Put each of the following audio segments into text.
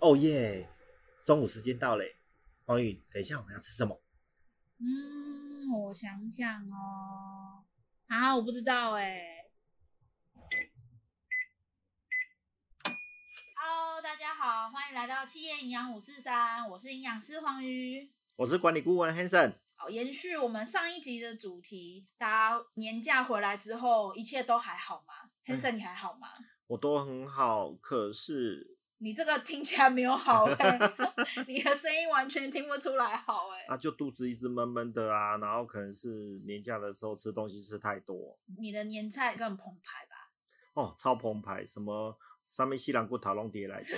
哦耶！中午时间到嘞，黄宇，等一下我们要吃什么？嗯，我想想哦，啊，我不知道哎。Hello，大家好，欢迎来到企业营养五四三，我是营养师黄鱼，我是管理顾问 Hanson。好，延续我们上一集的主题，大家年假回来之后，一切都还好吗？嗯，Hanson，你还好吗？我都很好，可是。你这个听起来没有好哎、欸，你的声音完全听不出来好哎、欸。啊，就肚子一直闷闷的啊，然后可能是年假的时候吃东西吃太多。你的年菜更澎湃吧？哦，超澎湃，什么三面西兰骨讨龙蝶来的。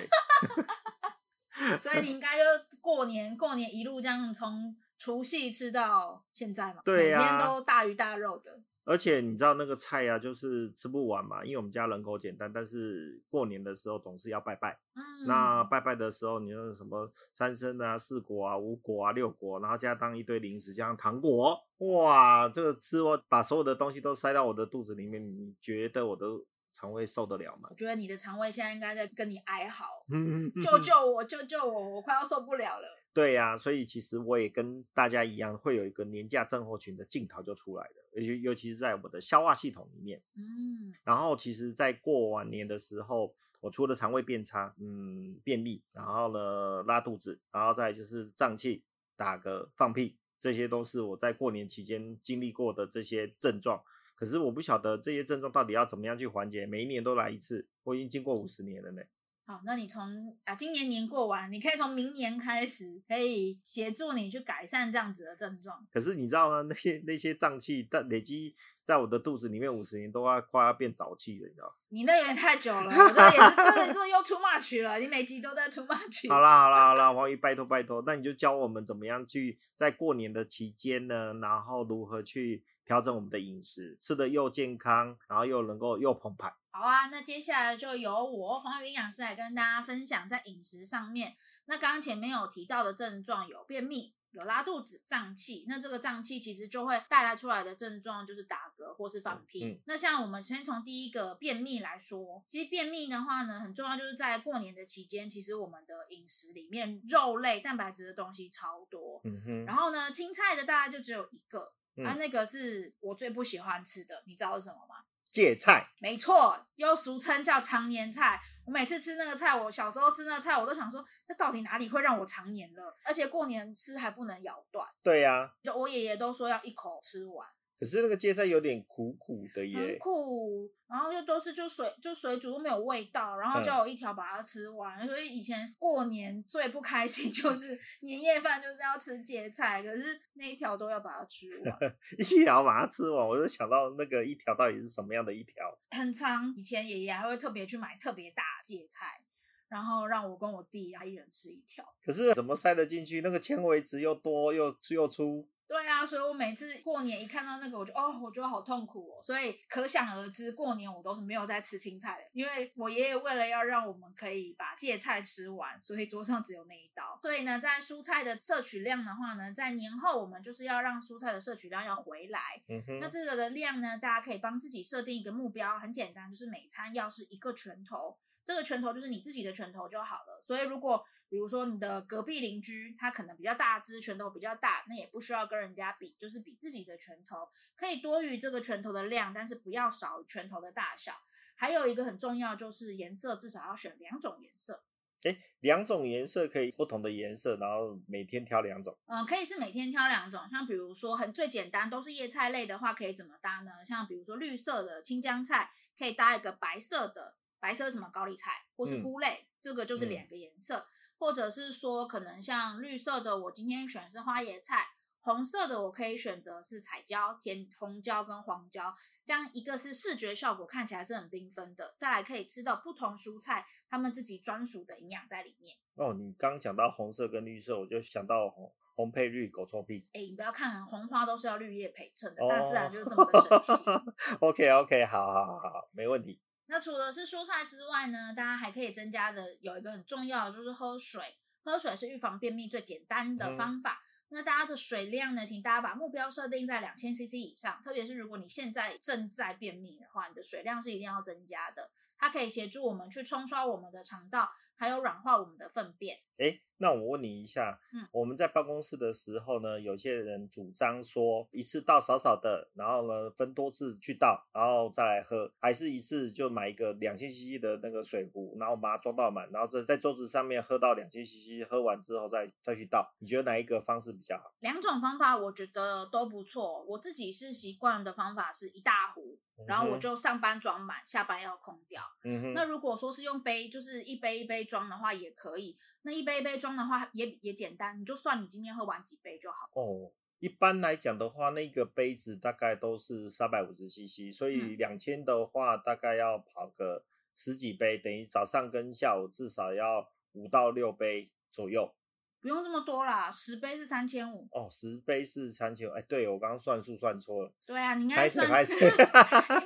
所以你应该就过年过年一路这样从除夕吃到现在嘛？对呀、啊，每天都大鱼大肉的。而且你知道那个菜呀、啊，就是吃不完嘛，因为我们家人口简单，但是过年的时候总是要拜拜。嗯，那拜拜的时候，你说什么三牲啊、四果啊、五果啊、六果，然后加当一堆零食，加上糖果，哇，这个吃我把所有的东西都塞到我的肚子里面，你觉得我的肠胃受得了吗？我觉得你的肠胃现在应该在跟你哀嚎，救救我，救救我，我快要受不了了。对呀、啊，所以其实我也跟大家一样，会有一个年假症候群的镜头就出来了，尤尤其是在我的消化系统里面。嗯，然后其实，在过完年的时候，我除了肠胃变差，嗯，便秘，然后呢拉肚子，然后再就是胀气、打嗝、放屁，这些都是我在过年期间经历过的这些症状。可是我不晓得这些症状到底要怎么样去缓解，每一年都来一次，我已经经过五十年了呢。好，那你从啊今年年过完，你可以从明年开始，可以协助你去改善这样子的症状。可是你知道吗？那些那些胀气，但累积在我的肚子里面五十年，都要快要变沼气了，你知道？你那有点太久了，我这也是真的，这又 too much 了。你每集都在 too much。好啦好啦好啦，王宇拜托拜托，那你就教我们怎么样去在过年的期间呢？然后如何去调整我们的饮食，吃的又健康，然后又能够又澎湃。好啊，那接下来就由我黄云营养师来跟大家分享在饮食上面。那刚刚前面有提到的症状有便秘、有拉肚子、胀气。那这个胀气其实就会带来出来的症状就是打嗝或是放屁。嗯嗯、那像我们先从第一个便秘来说，其实便秘的话呢，很重要就是在过年的期间，其实我们的饮食里面肉类、蛋白质的东西超多。嗯哼。然后呢，青菜的大概就只有一个，嗯、啊，那个是我最不喜欢吃的，你知道是什么吗？芥菜，没错，又俗称叫常年菜。我每次吃那个菜，我小时候吃那个菜，我都想说，这到底哪里会让我长年了？而且过年吃还不能咬断。对呀、啊，我爷爷都说要一口吃完。可是那个芥菜有点苦苦的耶，很苦，然后又都是就水就水煮都没有味道，然后叫我一条把它吃完。嗯、所以以前过年最不开心 就是年夜饭就是要吃芥菜，可是那一条都要把它吃完，一条把它吃完，我就想到那个一条到底是什么样的一条？很长，以前爷爷还会特别去买特别大芥菜，然后让我跟我弟啊一人吃一条。可是怎么塞得进去？那个纤维质又多又又粗。对啊，所以我每次过年一看到那个，我就哦，我觉得好痛苦哦。所以可想而知，过年我都是没有在吃青菜的，因为我爷爷为了要让我们可以把芥菜吃完，所以桌上只有那一道。所以呢，在蔬菜的摄取量的话呢，在年后我们就是要让蔬菜的摄取量要回来。嗯。那这个的量呢，大家可以帮自己设定一个目标，很简单，就是每餐要是一个拳头。这个拳头就是你自己的拳头就好了。所以如果比如说你的隔壁邻居他可能比较大只，拳头比较大，那也不需要跟人家比，就是比自己的拳头可以多于这个拳头的量，但是不要少于拳头的大小。还有一个很重要就是颜色，至少要选两种颜色。诶，两种颜色可以不同的颜色，然后每天挑两种。嗯，可以是每天挑两种。像比如说很最简单都是叶菜类的话，可以怎么搭呢？像比如说绿色的青江菜可以搭一个白色的。白色什么高丽菜或是菇类，嗯、这个就是两个颜色，嗯、或者是说可能像绿色的，我今天选的是花椰菜，红色的我可以选择是彩椒、甜红椒跟黄椒，这样一个是视觉效果看起来是很缤纷的，再来可以吃到不同蔬菜他们自己专属的营养在里面。哦，你刚讲到红色跟绿色，我就想到红红配绿，狗臭屁。哎，你不要看红花都是要绿叶陪衬的，大自然就是这么的神奇。哦、OK OK，好好好好，没问题。那除了是蔬菜之外呢，大家还可以增加的有一个很重要的就是喝水。喝水是预防便秘最简单的方法。嗯、那大家的水量呢，请大家把目标设定在两千 CC 以上。特别是如果你现在正在便秘的话，你的水量是一定要增加的。它可以协助我们去冲刷我们的肠道，还有软化我们的粪便。诶那我问你一下，嗯，我们在办公室的时候呢，有些人主张说一次倒少少的，然后呢分多次去倒，然后再来喝，还是一次就买一个两千 CC 的那个水壶，然后把它装到满，然后在在桌子上面喝到两千 CC，喝完之后再再去倒，你觉得哪一个方式比较好？两种方法我觉得都不错，我自己是习惯的方法是一大壶，然后我就上班装满，下班要空掉。嗯哼。那如果说是用杯，就是一杯一杯装的话也可以。那一杯一杯装的话也也简单，你就算你今天喝完几杯就好。哦，一般来讲的话，那个杯子大概都是三百五十 CC，所以两千的话大概要跑个十几杯，等于早上跟下午至少要五到六杯左右。不用这么多啦，十杯是三千五。哦，十杯是三千五，哎，对，我刚刚算数算错了。对啊，你应该算。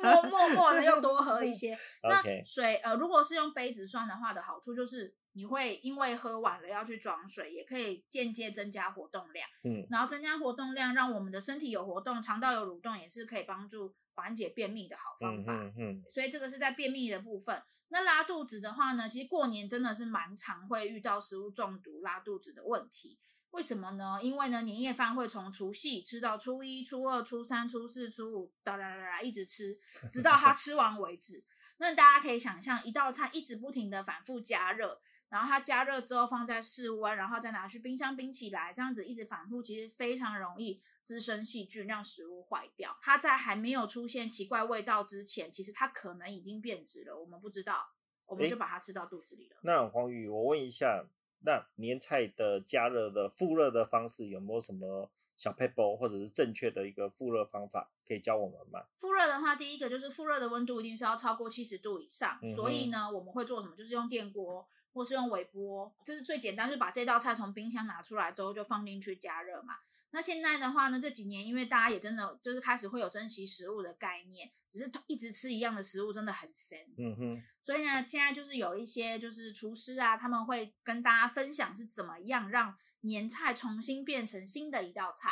默默默的又多喝一些。那水呃，如果是用杯子算的话的好处就是。你会因为喝完了要去装水，也可以间接增加活动量。嗯，然后增加活动量，让我们的身体有活动，肠道有蠕动，也是可以帮助缓解便秘的好方法。嗯嗯，嗯。所以这个是在便秘的部分。那拉肚子的话呢，其实过年真的是蛮常会遇到食物中毒、拉肚子的问题。为什么呢？因为呢，年夜饭会从除夕吃到初一、初二、初三、初四、初五，哒哒哒哒一直吃，直到它 吃完为止。那大家可以想象，一道菜一直不停的反复加热。然后它加热之后放在室温，然后再拿去冰箱冰起来，这样子一直反复，其实非常容易滋生细菌，让食物坏掉。它在还没有出现奇怪味道之前，其实它可能已经变质了，我们不知道，我们就把它吃到肚子里了。那黄宇，我问一下，那年菜的加热的复热的方式有没有什么小撇步或者是正确的一个复热方法可以教我们吗？复热的话，第一个就是复热的温度一定是要超过七十度以上，嗯、所以呢，我们会做什么？就是用电锅。或是用微波，这是最简单，就是把这道菜从冰箱拿出来之后就放进去加热嘛。那现在的话呢，这几年因为大家也真的就是开始会有珍惜食物的概念，只是一直吃一样的食物真的很神。嗯哼。所以呢，现在就是有一些就是厨师啊，他们会跟大家分享是怎么样让年菜重新变成新的一道菜。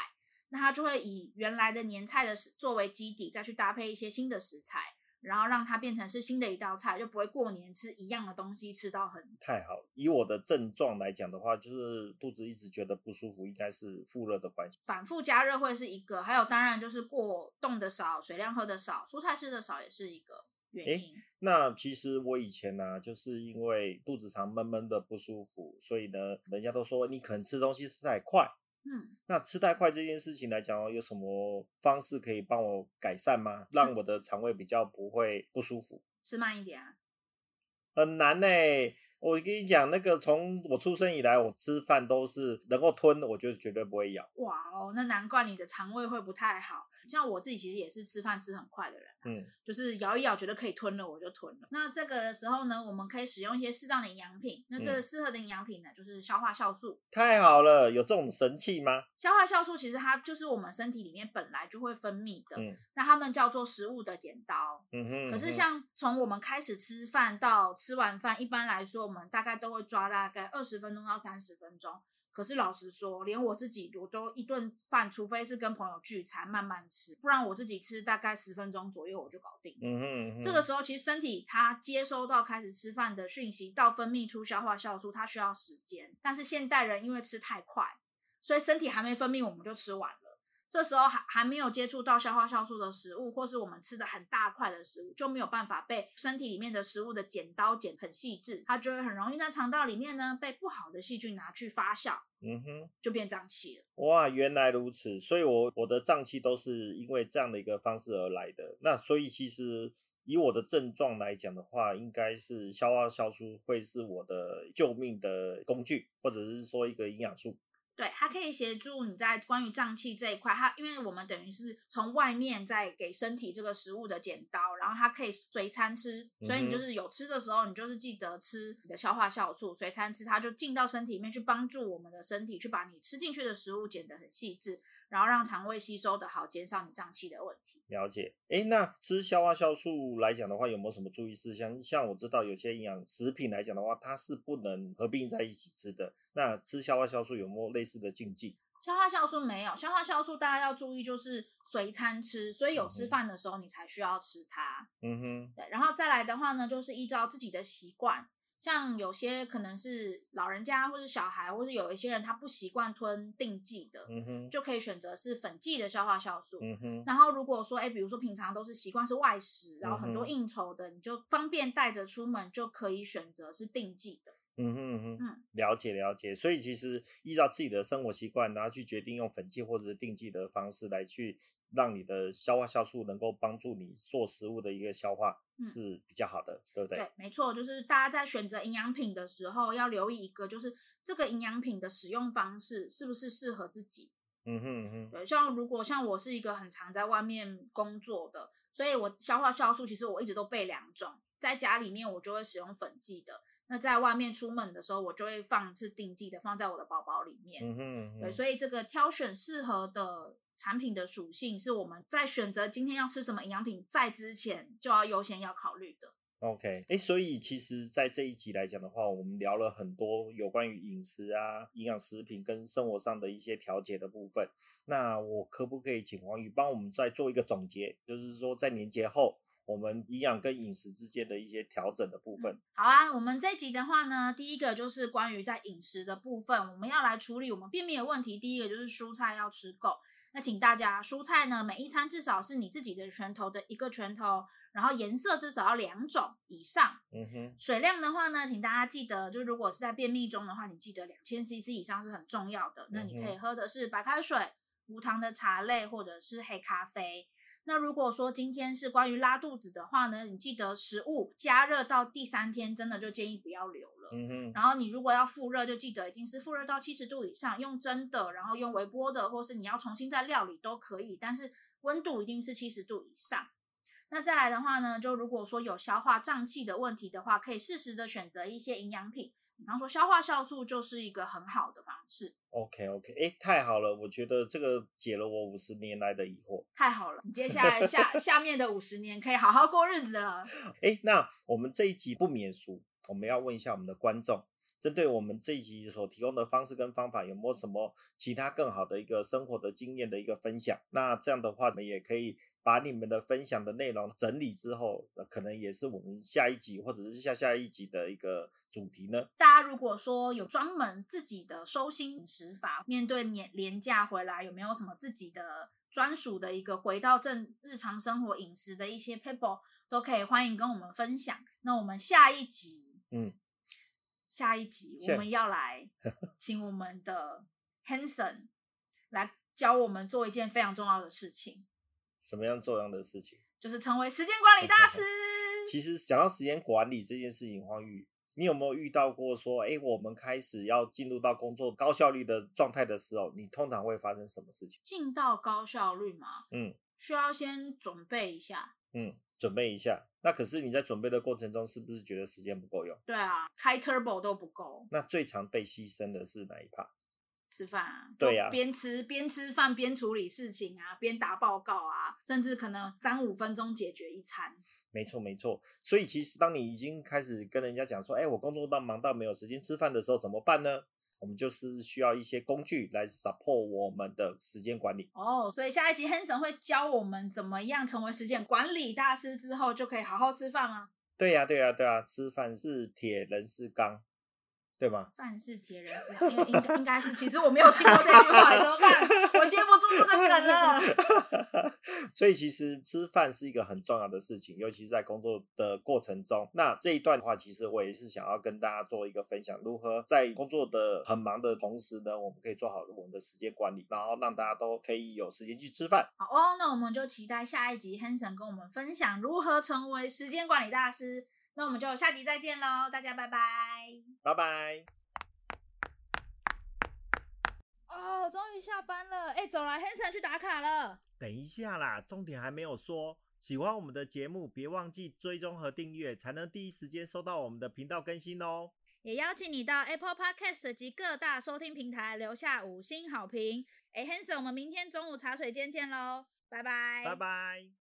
那他就会以原来的年菜的作为基底，再去搭配一些新的食材。然后让它变成是新的一道菜，就不会过年吃一样的东西吃到很太好。以我的症状来讲的话，就是肚子一直觉得不舒服，应该是复热的关系。反复加热会是一个，还有当然就是过冻的少，水量喝的少，蔬菜吃的少也是一个原因。那其实我以前呢、啊，就是因为肚子常闷闷的不舒服，所以呢，人家都说你可能吃东西吃太快。嗯，那吃太快这件事情来讲，有什么方式可以帮我改善吗？让我的肠胃比较不会不舒服。吃慢一点啊，很难呢、欸。我跟你讲，那个从我出生以来，我吃饭都是能够吞，我觉得绝对不会咬。哇哦，那难怪你的肠胃会不太好。像我自己其实也是吃饭吃很快的人，嗯，就是咬一咬觉得可以吞了我就吞了。那这个时候呢，我们可以使用一些适当的营养品。那这个适合的营养品呢，就是消化酵素。太好了，有这种神器吗？消化酵素其实它就是我们身体里面本来就会分泌的，嗯，那它们叫做食物的剪刀，嗯哼。可是像从我们开始吃饭到吃完饭，一般来说我们大概都会抓大概二十分钟到三十分钟。可是老实说，连我自己我都一顿饭，除非是跟朋友聚餐慢慢吃，不然我自己吃大概十分钟左右我就搞定。嗯哼，嗯哼。这个时候其实身体它接收到开始吃饭的讯息，到分泌出消化酵素，它需要时间。但是现代人因为吃太快，所以身体还没分泌，我们就吃完了。这时候还还没有接触到消化酵素的食物，或是我们吃的很大块的食物，就没有办法被身体里面的食物的剪刀剪很细致，它就会很容易在肠道里面呢被不好的细菌拿去发酵，嗯哼，就变胀气了。哇，原来如此，所以我我的胀气都是因为这样的一个方式而来的。那所以其实以我的症状来讲的话，应该是消化酵素会是我的救命的工具，或者是说一个营养素。对，它可以协助你在关于胀气这一块，它因为我们等于是从外面在给身体这个食物的剪刀，然后它可以随餐吃，所以你就是有吃的时候，你就是记得吃你的消化酵素，随餐吃，它就进到身体里面去帮助我们的身体去把你吃进去的食物剪得很细致。然后让肠胃吸收的好，减少你胀气的问题。了解。诶，那吃消化酵素来讲的话，有没有什么注意事项？像我知道有些营养食品来讲的话，它是不能合并在一起吃的。那吃消化酵素有没有类似的禁忌？消化酵素没有，消化酵素大家要注意，就是随餐吃，所以有吃饭的时候你才需要吃它。嗯哼，对，然后再来的话呢，就是依照自己的习惯。像有些可能是老人家，或是小孩，或是有一些人他不习惯吞定剂的，就可以选择是粉剂的消化酵素。然后如果说，哎，比如说平常都是习惯是外食，然后很多应酬的，你就方便带着出门，就可以选择是定剂的。嗯哼嗯哼，嗯，了解了解。所以其实依照自己的生活习惯，然后去决定用粉剂或者是定剂的方式来去。让你的消化酵素能够帮助你做食物的一个消化是比较好的，嗯、对不对？对，没错，就是大家在选择营养品的时候要留意一个，就是这个营养品的使用方式是不是适合自己。嗯哼嗯哼。对，像如果像我是一个很常在外面工作的，所以我消化酵素其实我一直都备两种，在家里面我就会使用粉剂的，那在外面出门的时候我就会放是定剂的，放在我的包包里面。嗯哼嗯哼。对，所以这个挑选适合的。产品的属性是我们在选择今天要吃什么营养品在之前就要优先要考虑的。OK，哎，所以其实，在这一集来讲的话，我们聊了很多有关于饮食啊、营养食品跟生活上的一些调节的部分。那我可不可以请黄宇帮我们再做一个总结？就是说，在年节后，我们营养跟饮食之间的一些调整的部分。好啊，我们这一集的话呢，第一个就是关于在饮食的部分，我们要来处理我们便秘的问题。第一个就是蔬菜要吃够。那请大家蔬菜呢，每一餐至少是你自己的拳头的一个拳头，然后颜色至少要两种以上。嗯哼。水量的话呢，请大家记得，就如果是在便秘中的话，你记得两千 CC 以上是很重要的。那你可以喝的是白开水、无糖的茶类或者是黑咖啡。那如果说今天是关于拉肚子的话呢，你记得食物加热到第三天，真的就建议不要留了。嗯哼，然后你如果要复热，就记得一定是复热到七十度以上，用蒸的，然后用微波的，或是你要重新再料理都可以，但是温度一定是七十度以上。那再来的话呢，就如果说有消化胀气的问题的话，可以适时的选择一些营养品，比方说消化酵素就是一个很好的方式。OK OK，哎，太好了，我觉得这个解了我五十年来的疑惑。太好了，你接下来下下面的五十年可以好好过日子了。哎，那我们这一集不免俗。我们要问一下我们的观众，针对我们这一集所提供的方式跟方法，有没有什么其他更好的一个生活的经验的一个分享？那这样的话，我们也可以把你们的分享的内容整理之后，可能也是我们下一集或者是下下一集的一个主题呢。大家如果说有专门自己的收心饮食法，面对年廉价回来，有没有什么自己的专属的一个回到正日常生活饮食的一些 people，，都可以欢迎跟我们分享。那我们下一集。嗯，下一集我们要来 请我们的 Hanson 来教我们做一件非常重要的事情。什么样重要的事情？就是成为时间管理大师。其实讲到时间管理这件事情，黄玉，你有没有遇到过说，哎，我们开始要进入到工作高效率的状态的时候，你通常会发生什么事情？进到高效率吗？嗯，需要先准备一下。嗯。准备一下，那可是你在准备的过程中，是不是觉得时间不够用？对啊，开 turbo 都不够。那最常被牺牲的是哪一 part？吃饭啊。对呀、啊，边吃边吃饭边处理事情啊，边打报告啊，甚至可能三五分钟解决一餐。没错没错，所以其实当你已经开始跟人家讲说，哎，我工作到忙到没有时间吃饭的时候，怎么办呢？我们就是需要一些工具来 support 我们的时间管理哦，所以下一集 Hanson 会教我们怎么样成为时间管理大师之后，就可以好好吃饭吗？对呀、啊，对呀、啊，对呀、啊，吃饭是铁，人是钢。对吗？饭是铁，人是钢，应应该是。其实我没有听过这句话，怎么办？我接不住这个梗了。所以其实吃饭是一个很重要的事情，尤其是在工作的过程中。那这一段的话，其实我也是想要跟大家做一个分享，如何在工作的很忙的同时呢，我们可以做好我们的时间管理，然后让大家都可以有时间去吃饭。好哦，那我们就期待下一集 Hanson 跟我们分享如何成为时间管理大师。那我们就下集再见喽，大家拜拜，拜拜。哦，终于下班了，哎，走了，Hanson 去打卡了。等一下啦，重点还没有说。喜欢我们的节目，别忘记追踪和订阅，才能第一时间收到我们的频道更新哦。也邀请你到 Apple Podcast 及各大收听平台留下五星好评。哎，Hanson，我们明天中午茶水间见喽，拜拜，拜拜。